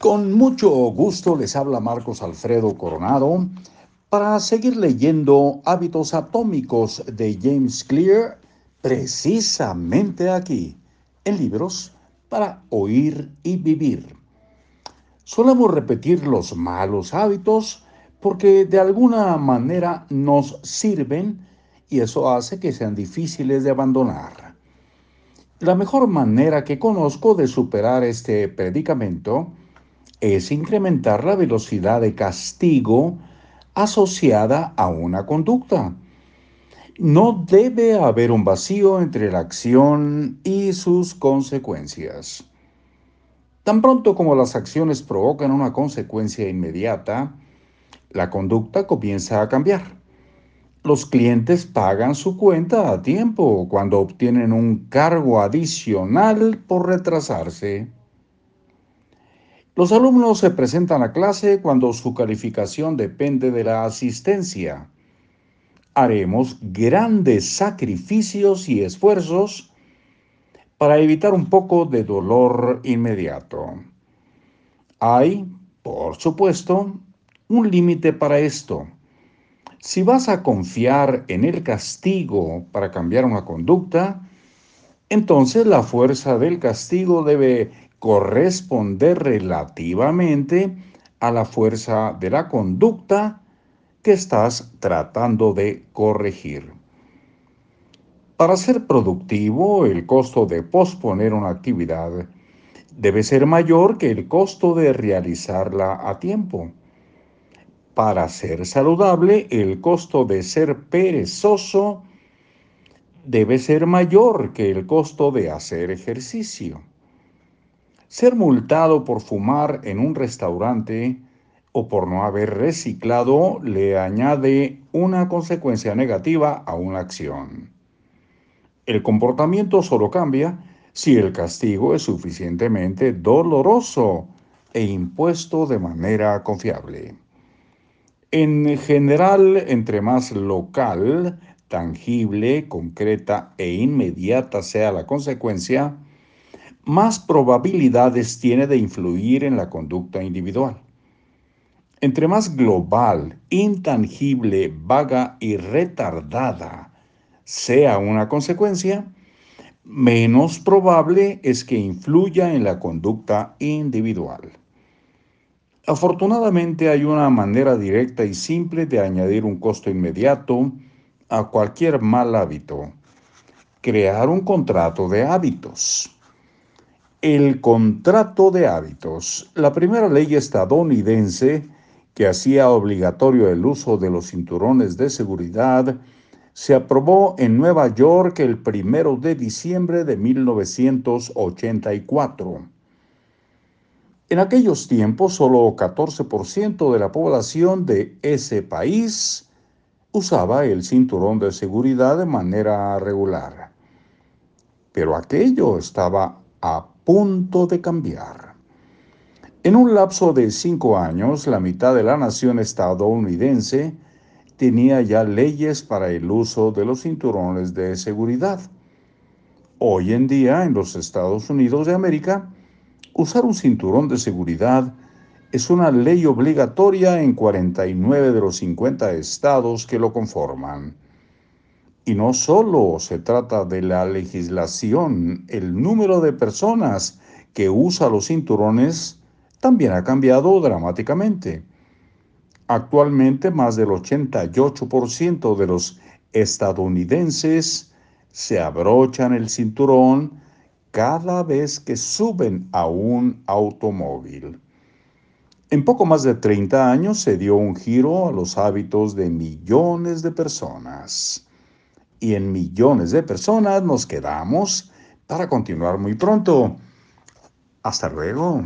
Con mucho gusto les habla Marcos Alfredo Coronado para seguir leyendo Hábitos Atómicos de James Clear precisamente aquí, en libros para oír y vivir. Solemos repetir los malos hábitos porque de alguna manera nos sirven y eso hace que sean difíciles de abandonar. La mejor manera que conozco de superar este predicamento es incrementar la velocidad de castigo asociada a una conducta. No debe haber un vacío entre la acción y sus consecuencias. Tan pronto como las acciones provocan una consecuencia inmediata, la conducta comienza a cambiar. Los clientes pagan su cuenta a tiempo cuando obtienen un cargo adicional por retrasarse. Los alumnos se presentan a clase cuando su calificación depende de la asistencia. Haremos grandes sacrificios y esfuerzos para evitar un poco de dolor inmediato. Hay, por supuesto, un límite para esto. Si vas a confiar en el castigo para cambiar una conducta, entonces la fuerza del castigo debe corresponder relativamente a la fuerza de la conducta que estás tratando de corregir. Para ser productivo, el costo de posponer una actividad debe ser mayor que el costo de realizarla a tiempo. Para ser saludable, el costo de ser perezoso debe ser mayor que el costo de hacer ejercicio. Ser multado por fumar en un restaurante o por no haber reciclado le añade una consecuencia negativa a una acción. El comportamiento solo cambia si el castigo es suficientemente doloroso e impuesto de manera confiable. En general, entre más local, tangible, concreta e inmediata sea la consecuencia, más probabilidades tiene de influir en la conducta individual. Entre más global, intangible, vaga y retardada sea una consecuencia, menos probable es que influya en la conducta individual. Afortunadamente hay una manera directa y simple de añadir un costo inmediato a cualquier mal hábito. Crear un contrato de hábitos. El contrato de hábitos. La primera ley estadounidense que hacía obligatorio el uso de los cinturones de seguridad se aprobó en Nueva York el primero de diciembre de 1984. En aquellos tiempos, solo 14% de la población de ese país usaba el cinturón de seguridad de manera regular. Pero aquello estaba a punto de cambiar. En un lapso de cinco años, la mitad de la nación estadounidense tenía ya leyes para el uso de los cinturones de seguridad. Hoy en día, en los Estados Unidos de América, usar un cinturón de seguridad es una ley obligatoria en 49 de los 50 estados que lo conforman. Y no solo se trata de la legislación, el número de personas que usa los cinturones también ha cambiado dramáticamente. Actualmente más del 88% de los estadounidenses se abrochan el cinturón cada vez que suben a un automóvil. En poco más de 30 años se dio un giro a los hábitos de millones de personas y en millones de personas nos quedamos para continuar muy pronto. Hasta luego.